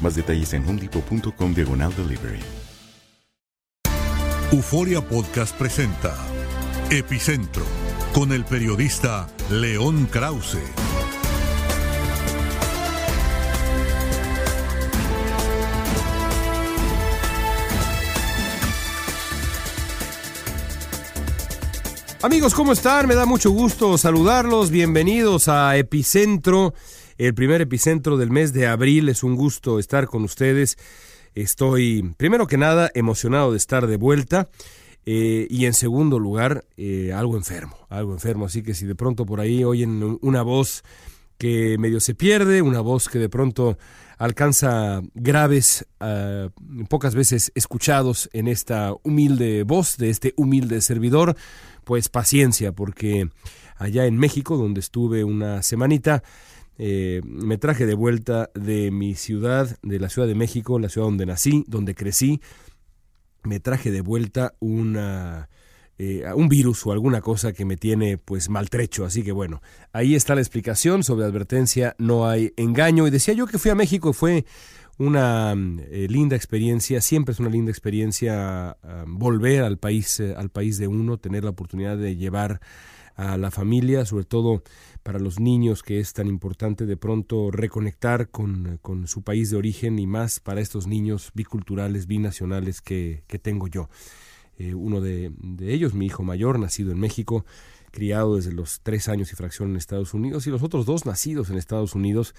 Más detalles en homedepot.com diagonal delivery. Euforia Podcast presenta Epicentro con el periodista León Krause. Amigos, ¿cómo están? Me da mucho gusto saludarlos. Bienvenidos a Epicentro, el primer epicentro del mes de abril. Es un gusto estar con ustedes. Estoy, primero que nada, emocionado de estar de vuelta. eh, y en segundo lugar, eh, algo enfermo, algo enfermo. Así que si de pronto por ahí oyen una voz que medio se pierde, una voz que de pronto alcanza graves, ah, pocas veces escuchados en esta humilde voz de este humilde servidor, pues paciencia, porque allá en México, donde estuve una semanita, eh, me traje de vuelta de mi ciudad, de la Ciudad de México, la ciudad donde nací, donde crecí, me traje de vuelta una eh, un virus o alguna cosa que me tiene pues maltrecho. Así que bueno, ahí está la explicación sobre advertencia, no hay engaño. Y decía yo que fui a México fue una mm, eh, linda experiencia, siempre es una linda experiencia ah, volver al país, eh, al país de uno, tener la oportunidad de llevar a la familia, sobre todo para los niños que es tan importante de pronto reconectar con, con su país de origen y más para estos niños biculturales, binacionales que, que tengo yo. Eh, uno de, ellos, mi hijo mayor, nacido en México, criado desde los tres años y fracción en Estados Unidos, y los otros dos nacidos en Estados Unidos,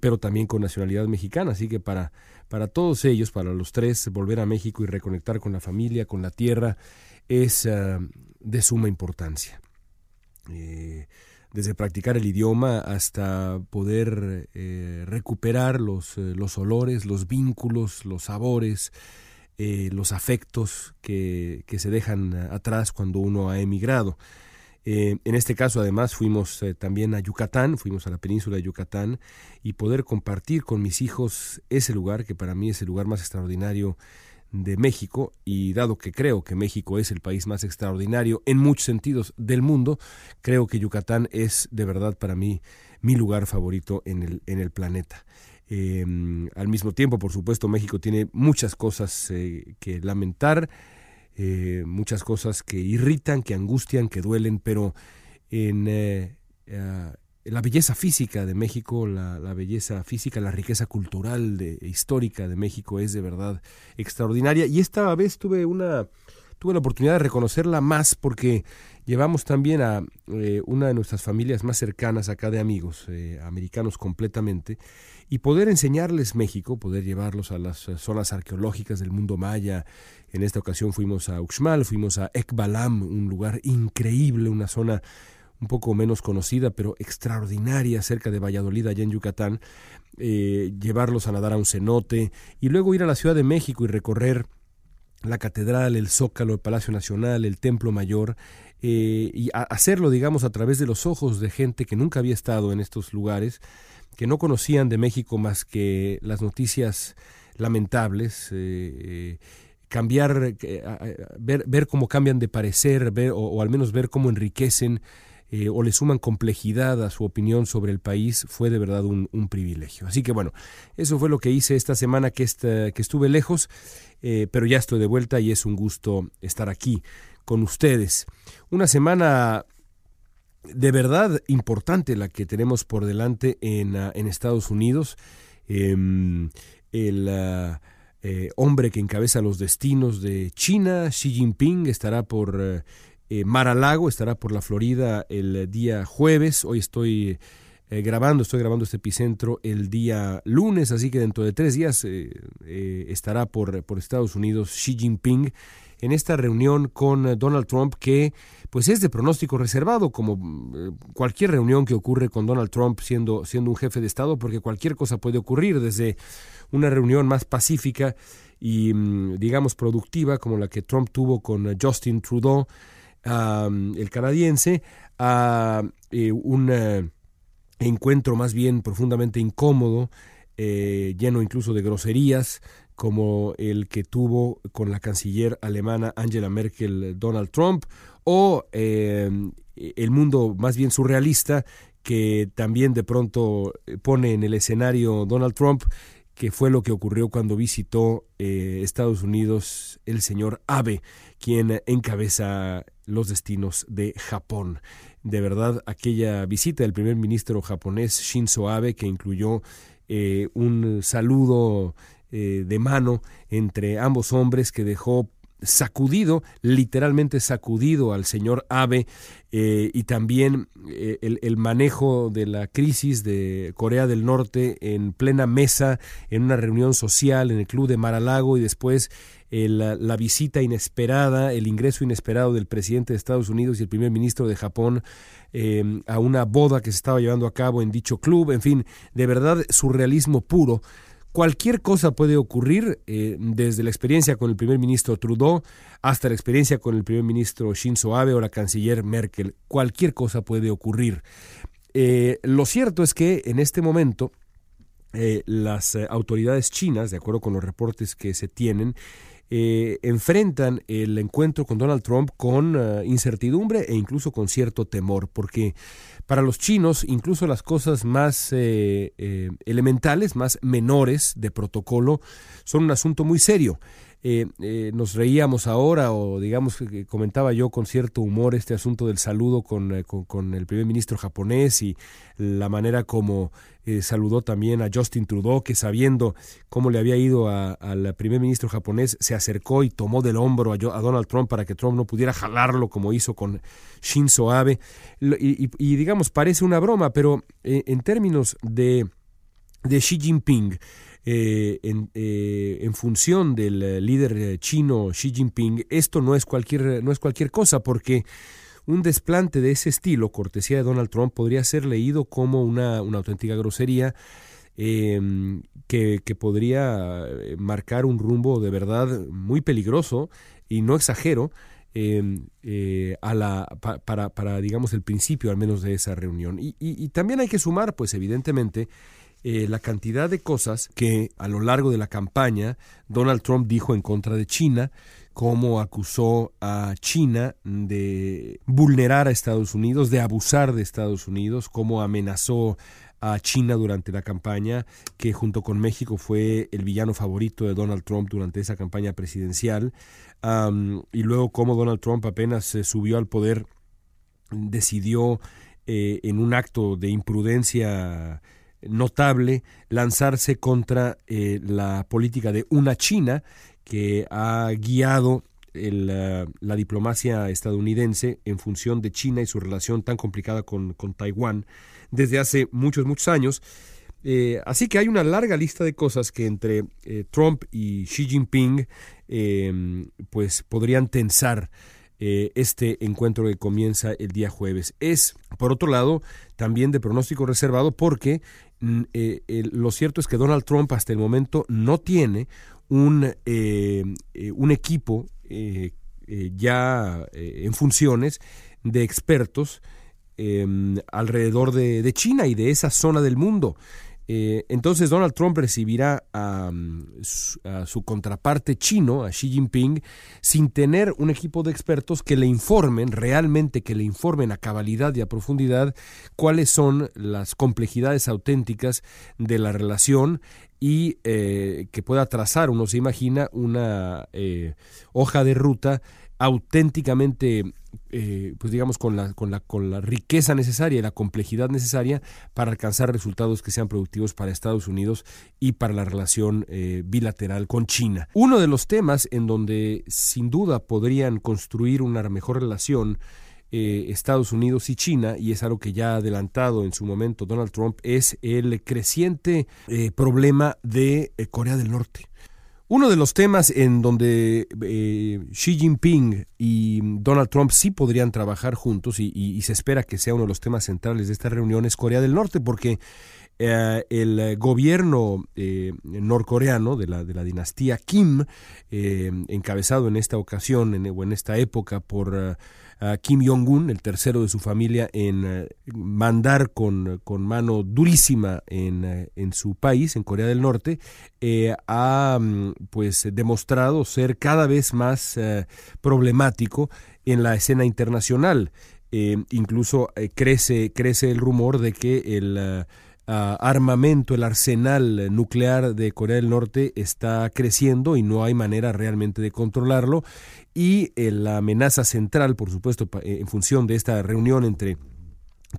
pero también con nacionalidad mexicana. Así que para, para todos ellos, para los tres, volver a México y reconectar con la familia, con la tierra, es uh, de suma importancia. Eh, desde practicar el idioma hasta poder eh, recuperar los, eh, los olores, los vínculos, los sabores, los afectos que, que, se dejan atrás cuando uno ha emigrado. En este caso, además, fuimos también a Yucatán, fuimos a la península de Yucatán y poder compartir con mis hijos ese lugar que para mí es el lugar más extraordinario de México y dado que creo que México es el país más extraordinario en muchos sentidos del mundo, creo que Yucatán es de verdad para mí mi lugar favorito en el, en el planeta. Eh, al mismo tiempo, por supuesto, México tiene muchas cosas eh, que lamentar, eh, muchas cosas que irritan, que angustian, que duelen, pero en uh, la belleza física de México, la, belleza física, la riqueza cultural de, histórica de México es de verdad extraordinaria. Y esta vez tuve una tuve la oportunidad de reconocerla más porque llevamos también a eh, una de nuestras familias más cercanas acá de amigos, eh, americanos completamente, y poder enseñarles México, poder llevarlos a las zonas arqueológicas del mundo maya. En esta ocasión fuimos a Uxmal, fuimos a Ekbalam, un lugar increíble, una zona un poco menos conocida, pero extraordinaria, cerca de Valladolid, allá en Yucatán, eh, llevarlos a nadar a un cenote y luego ir a la Ciudad de México y recorrer la catedral, el zócalo, el Palacio Nacional, el Templo Mayor, eh, y hacerlo, digamos, a través de los ojos de gente que nunca había estado en estos lugares, que no conocían de México más que las noticias lamentables, eh, cambiar, ver, ver, cómo cambian de parecer, ver, o, al menos ver cómo enriquecen o le suman complejidad a su opinión sobre el país, fue de verdad un, privilegio. Así que bueno, eso fue lo que hice esta semana que, que estuve lejos eh, pero ya estoy de vuelta y es un gusto estar aquí con ustedes. Una semana de verdad importante la que tenemos por delante en, ah, Estados Unidos. Em, el ah, eh, hombre que encabeza los destinos de China, Xi Jinping, estará por eh, Mar a Lago, estará por la Florida el día jueves. Hoy estoy eh, grabando, estoy grabando este epicentro el día lunes, así que dentro de tres días eh, eh, estará por, por Estados Unidos Xi Jinping en esta reunión con Donald Trump que pues es de pronóstico reservado como cualquier reunión que ocurre con Donald Trump siendo, siendo un jefe de Estado porque cualquier cosa puede ocurrir desde una reunión más pacífica y mm, digamos productiva como la que Trump tuvo con Justin Trudeau, el canadiense, a un encuentro más bien profundamente incómodo, eh, lleno incluso de groserías, como el que tuvo con la canciller alemana Angela Merkel Donald Trump, o eh, el mundo más bien surrealista que también de pronto pone en el escenario Donald Trump, que fue lo que ocurrió cuando visitó eh, Estados Unidos el señor Abe, quien encabeza los destinos de Japón. De verdad aquella visita del primer ministro japonés Shinzo Abe que incluyó eh, un saludo eh, de mano entre ambos hombres que dejó sacudido, literalmente sacudido al señor Abe eh, y también el, el, manejo de la crisis de Corea del Norte en plena mesa, en una reunión social en el club de Maralago y después la, visita inesperada, el ingreso inesperado del presidente de Estados Unidos y el primer ministro de Japón em, a una boda que se estaba llevando a cabo en dicho club, en fin, de verdad surrealismo puro. Cualquier cosa puede ocurrir, eh, desde la experiencia con el primer ministro Trudeau hasta la experiencia con el primer ministro Shinzo Abe o la canciller Merkel. Cualquier cosa puede ocurrir. Eh, lo cierto es que en este momento eh, las autoridades chinas, de acuerdo con los reportes que se tienen, eh, enfrentan el encuentro con Donald Trump con eh, incertidumbre e incluso con cierto temor, porque para los chinos incluso las cosas más eh, elementales, más menores de protocolo, son un asunto muy serio. Eh, eh, nos reíamos ahora o digamos que comentaba yo con cierto humor este asunto del saludo con, eh, con, el primer ministro japonés y la manera como saludó también a Justin Trudeau que sabiendo cómo le había ido al primer ministro japonés se acercó y tomó del hombro a, Donald Trump para que Trump no pudiera jalarlo como hizo con Shinzo Abe. Y, y digamos parece una broma pero en términos de, de Xi Jinping eh, en, eh, en, función del eh, líder chino Xi Jinping, esto no es cualquier, no es cualquier cosa, porque un desplante de ese estilo, cortesía de Donald Trump, podría ser leído como una, una auténtica grosería. Em, que, que, podría marcar un rumbo de verdad muy peligroso y no exagero em, a la, para, para, digamos, el principio al menos de esa reunión. Y, y también hay que sumar, pues evidentemente, eh, la cantidad de cosas que a lo largo de la campaña Donald Trump dijo en contra de China, cómo acusó a China de vulnerar a Estados Unidos, de abusar de Estados Unidos, cómo amenazó a China durante la campaña, que junto con México fue el villano favorito de Donald Trump durante esa campaña presidencial, y luego cómo Donald Trump apenas se subió al poder, decidió eh, en un acto de imprudencia notable lanzarse contra eh, la política de una China que ha guiado la diplomacia estadounidense en función de China y su relación tan complicada con, Taiwán desde hace muchos, muchos años. Eh, así que hay una larga lista de cosas que entre eh, Trump y Xi Jinping pues podrían tensar este encuentro que comienza el día jueves. Es, por otro lado, también de pronóstico reservado porque Mm, eh, lo cierto es que Donald Trump hasta el momento no tiene un, un equipo ya en funciones de expertos em, alrededor de, de, China y de esa zona del mundo. Eh, entonces Donald Trump recibirá a, su, contraparte chino, a Xi Jinping, sin tener un equipo de expertos que le informen, realmente que le informen a cabalidad y a profundidad cuáles son las complejidades auténticas de la relación y eh, que pueda trazar, uno se imagina, una eh, hoja de ruta auténticamente, eh, pues digamos, con la, con, la, con la riqueza necesaria y la complejidad necesaria para alcanzar resultados que sean productivos para Estados Unidos y para la relación eh, bilateral con China. Uno de los temas en donde sin duda podrían construir una mejor relación eh, Estados Unidos y China, y es algo que ya ha adelantado en su momento Donald Trump, es el creciente problema de Corea del Norte. Uno de los temas en donde eh, Xi Jinping y Donald Trump sí podrían trabajar juntos y, se espera que sea uno de los temas centrales de esta reunión es Corea del Norte, porque eh, el gobierno eh, norcoreano de la, de la dinastía Kim, encabezado en esta ocasión o en esta época por Kim Jong-un, el tercero de su familia, en eh, mandar con, mano durísima en, eh, en, su país, en Corea del Norte, eh, ha mm, pues demostrado ser cada vez más problemático en la escena internacional. incluso crece, crece el rumor de que el armamento, el arsenal nuclear de Corea del Norte está creciendo y no hay manera realmente de controlarlo. Y eh, la amenaza central, por supuesto, eh, en función de esta reunión entre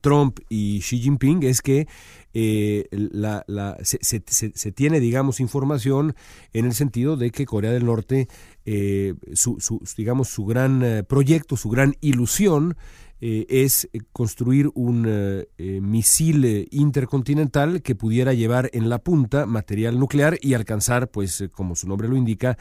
Trump y Xi Jinping es que eh, la, se, tiene, digamos, información en el sentido de que Corea del Norte, su, su, digamos, su gran proyecto, su gran ilusión eh, es eh, construir un eh, misil intercontinental que pudiera llevar en la punta material nuclear y alcanzar, pues como su nombre lo indica,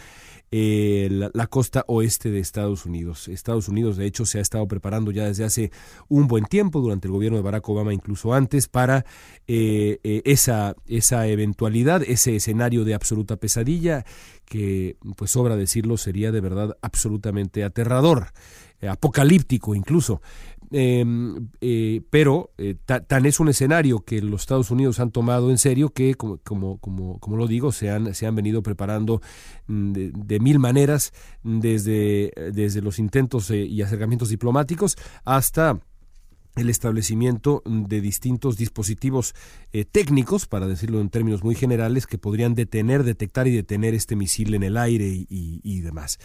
la, costa oeste de Estados Unidos. Estados Unidos, de hecho, se ha estado preparando ya desde hace un buen tiempo, durante el gobierno de Barack Obama, incluso antes, para esa, esa eventualidad, ese escenario de absoluta pesadilla que, pues sobra decirlo, sería de verdad absolutamente aterrador, apocalíptico incluso. Em, eh, pero eh, tan es un escenario que los Estados Unidos han tomado en serio que, como, como, como, lo digo, se han, se han venido preparando mm, de, mil maneras, desde, desde los intentos eh, y acercamientos diplomáticos hasta el establecimiento de distintos dispositivos eh, técnicos, para decirlo en términos muy generales, que podrían detener, detectar y detener este misil en el aire y, demás.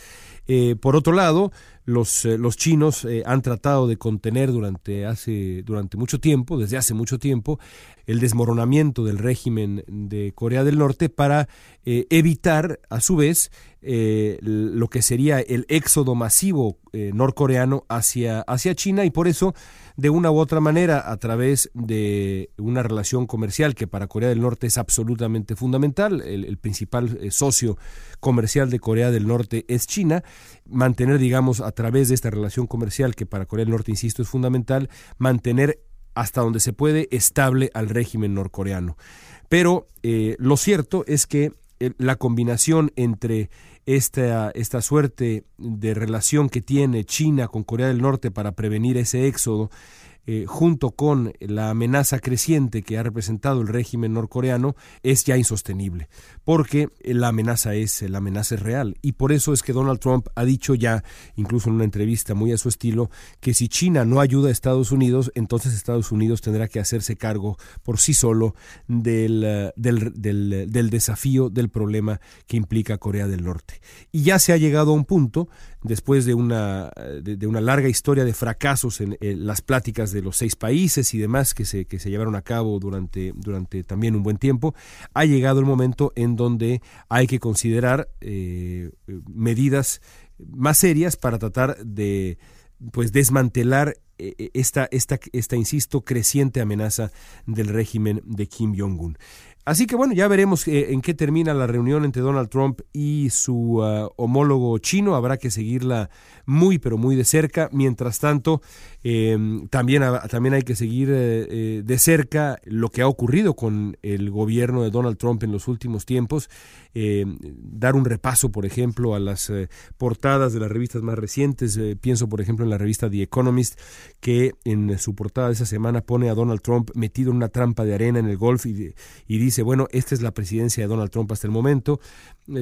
Eh, por otro lado, los, eh, los chinos han tratado de contener durante, hace, durante mucho tiempo, desde hace mucho tiempo, el desmoronamiento del régimen de Corea del Norte para evitar, a su vez, lo que sería el éxodo masivo norcoreano hacia, hacia China y por eso de una u otra manera a través de una relación comercial que para Corea del Norte es absolutamente fundamental. El, principal eh, socio comercial de Corea del Norte es China. Mantener, digamos, a través de esta relación comercial que para Corea del Norte, insisto, es fundamental, mantener hasta donde se puede estable al régimen norcoreano. Pero eh, lo cierto es que eh, la combinación entre esta, esta suerte de relación que tiene China con Corea del Norte para prevenir ese éxodo eh, junto con la amenaza creciente que ha representado el régimen norcoreano, es ya insostenible, porque la amenaza es, la amenaza es real. Y por eso es que Donald Trump ha dicho ya, incluso en una entrevista muy a su estilo, que si China no ayuda a Estados Unidos, entonces Estados Unidos tendrá que hacerse cargo por sí solo del, del, del desafío, del problema que implica Corea del Norte. Y ya se ha llegado a un punto después de una, de, una larga historia de fracasos en, las pláticas de los seis países y demás que se, que se llevaron a cabo durante, durante también un buen tiempo, ha llegado el momento en donde hay que considerar eh, medidas más serias para tratar de pues desmantelar eh, esta, esta, esta, insisto, creciente amenaza del régimen de Kim Jong-un. Así que bueno, ya veremos eh, en qué termina la reunión entre Donald Trump y su uh, homólogo chino. Habrá que seguirla muy, pero muy de cerca. Mientras tanto, eh, también, también hay que seguir eh, eh, de cerca lo que ha ocurrido con el gobierno de Donald Trump en los últimos tiempos. Eh, dar un repaso, por ejemplo, a las portadas de las revistas más recientes. pienso, por ejemplo, en la revista The Economist, que en su portada de esa semana pone a Donald Trump metido en una trampa de arena en el golf y, y dice, bueno, esta es la presidencia de Donald Trump hasta el momento.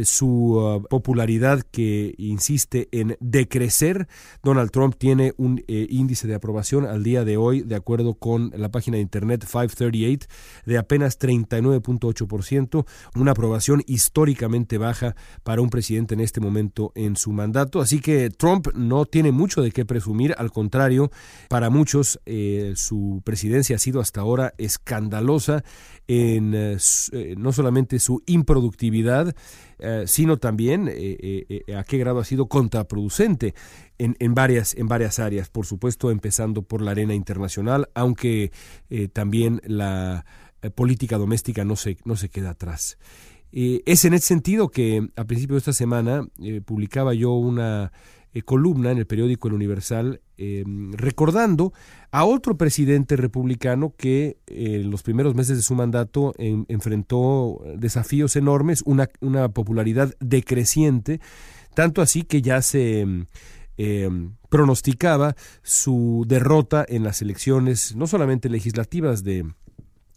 su uh, popularidad que insiste en decrecer. Donald Trump tiene un índice de aprobación al día de hoy, de acuerdo con la página de internet 538, de apenas 39.8%, una aprobación históricamente baja para un presidente en este momento en su mandato. Así que Trump no tiene mucho de qué presumir, al contrario, para muchos eh, su presidencia ha sido hasta ahora escandalosa en eh, eh, no solamente su improductividad, eh, sino también a qué grado ha sido contraproducente en, en, varias, en varias áreas, por supuesto empezando por la arena internacional, aunque también la política doméstica no se, no se queda atrás. es en ese sentido que a principio de esta semana publicaba yo una eh, columna en el periódico El Universal em, recordando a otro presidente republicano que eh, en los primeros meses de su mandato enfrentó desafíos enormes, una, una, popularidad decreciente, tanto así que ya se em, em, pronosticaba su derrota en las elecciones, no solamente legislativas de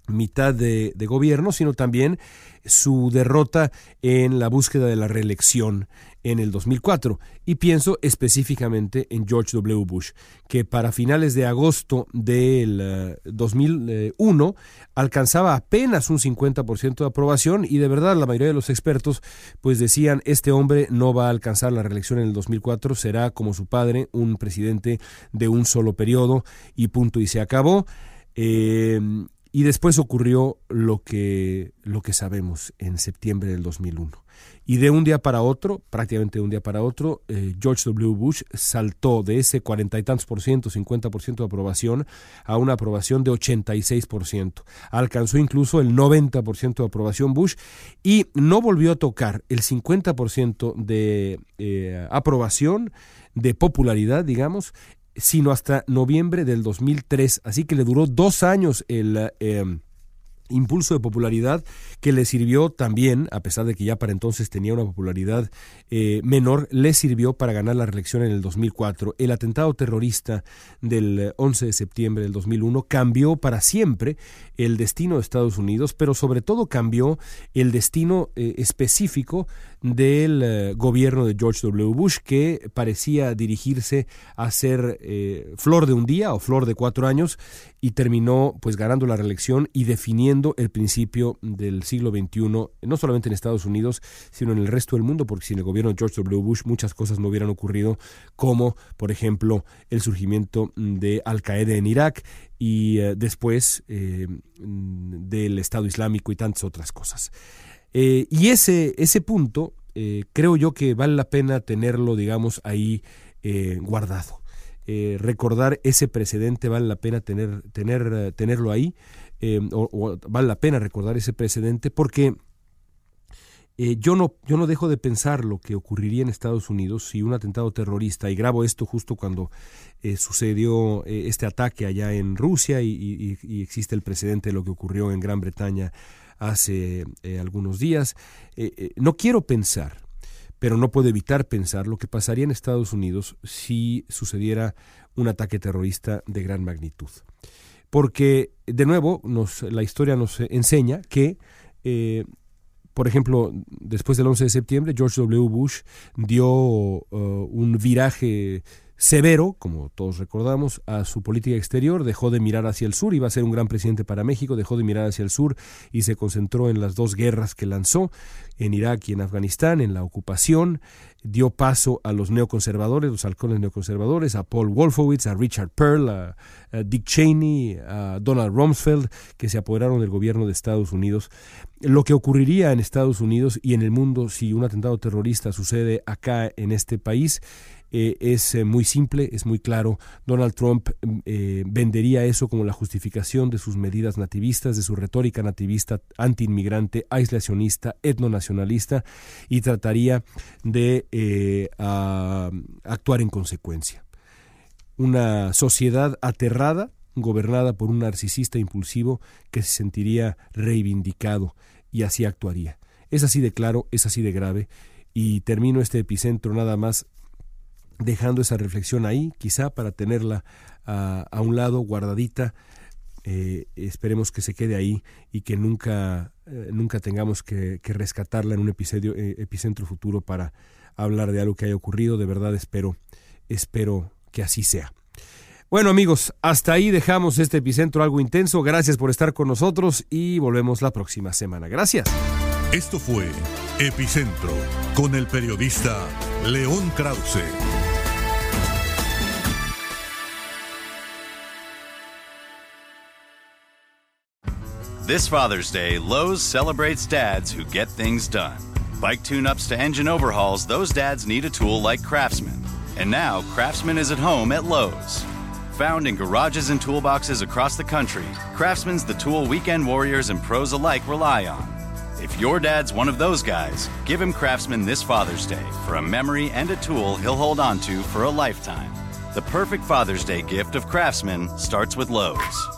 mitad de, gobierno, sino también su derrota en la búsqueda de la reelección en el 2004 y pienso específicamente en George W. Bush, que para finales de agosto del 2001 eh, alcanzaba apenas un 50% de aprobación y de verdad la mayoría de los expertos pues decían este hombre no va a alcanzar la reelección en el 2004, será como su padre un presidente de un solo periodo y punto y se acabó. Eh, y después ocurrió lo que, lo que sabemos en septiembre del 2001. Y de un día para otro, prácticamente de un día para otro, eh, George W. Bush saltó de ese cuarenta y tantos por ciento, 50 por ciento de aprobación, a una aprobación de 86 por ciento. Alcanzó incluso el 90 por ciento de aprobación Bush y no volvió a tocar el 50 por ciento de eh, aprobación, de popularidad, digamos, sino hasta noviembre del 2003. Así que le duró dos años el... Eh, impulso de popularidad que le sirvió también, a pesar de que ya para entonces tenía una popularidad eh, menor, le sirvió para ganar la reelección en el 2004. El atentado terrorista del 11 de septiembre del 2001 cambió para siempre el destino de Estados Unidos, pero sobre todo cambió el destino eh, específico del eh, gobierno de George W. Bush, que parecía dirigirse a ser flor de un día o flor de cuatro años y terminó pues ganando la reelección y definiendo el principio del siglo XXI, no solamente en Estados Unidos, sino en el resto del mundo, porque sin el gobierno de George W. Bush muchas cosas no hubieran ocurrido, como por ejemplo el surgimiento de Al Qaeda en Irak y eh, después eh, del Estado Islámico y tantas otras cosas. Eh, y ese, ese punto creo yo que vale la pena tenerlo, digamos, ahí guardado. Recordar ese precedente, vale la pena tener, tener, tenerlo ahí, o, vale la pena recordar ese precedente porque yo, no, yo no dejo de pensar lo que ocurriría en Estados Unidos si un atentado terrorista, y grabo esto justo cuando sucedió este ataque allá en Rusia y, y, existe el precedente de lo que ocurrió en Gran Bretaña hace algunos días, no quiero pensar pero no puedo evitar pensar lo que pasaría en Estados Unidos si sucediera un ataque terrorista de gran magnitud. Porque, de nuevo, nos, la historia nos enseña que, eh, por ejemplo, después del 11 de septiembre, George W. Bush dio uh, un viraje severo, como todos recordamos, a su política exterior, dejó de mirar hacia el sur, iba a ser un gran presidente para México, dejó de mirar hacia el sur y se concentró en las dos guerras que lanzó, en Irak y en Afganistán, en la ocupación, dio paso a los neoconservadores, los halcones neoconservadores, a Paul Wolfowitz, a Richard Pearl, a, Dick Cheney, a Donald Rumsfeld, que se apoderaron del gobierno de Estados Unidos. Lo que ocurriría en Estados Unidos y en el mundo si un atentado terrorista sucede acá en este país eh, es eh, muy simple, es muy claro. Donald Trump eh, vendería eso como la justificación de sus medidas nativistas, de su retórica nativista, antiinmigrante, aislacionista, etnonacionalista y trataría de actuar en consecuencia. Una sociedad aterrada, gobernada por un narcisista impulsivo que se sentiría reivindicado y así actuaría. Es así de claro, es así de grave y termino este epicentro nada más dejando esa reflexión ahí, quizá para tenerla a, un lado, guardadita. Eh, esperemos que se quede ahí y que nunca, eh, nunca tengamos que, rescatarla en un episodio, eh, epicentro futuro para hablar de algo que haya ocurrido. De verdad espero, espero que así sea. Bueno amigos, hasta ahí dejamos este epicentro algo intenso. Gracias por estar con nosotros y volvemos la próxima semana. Gracias. Esto fue Epicentro con el periodista León Krause. This Father's Day, Lowe's celebrates dads who get things done. Bike tune ups to engine overhauls, those dads need a tool like Craftsman. And now, Craftsman is at home at Lowe's. Found in garages and toolboxes across the country, Craftsman's the tool weekend warriors and pros alike rely on. If your dad's one of those guys, give him Craftsman this Father's Day for a memory and a tool he'll hold on to for a lifetime. The perfect Father's Day gift of Craftsman starts with Lowe's.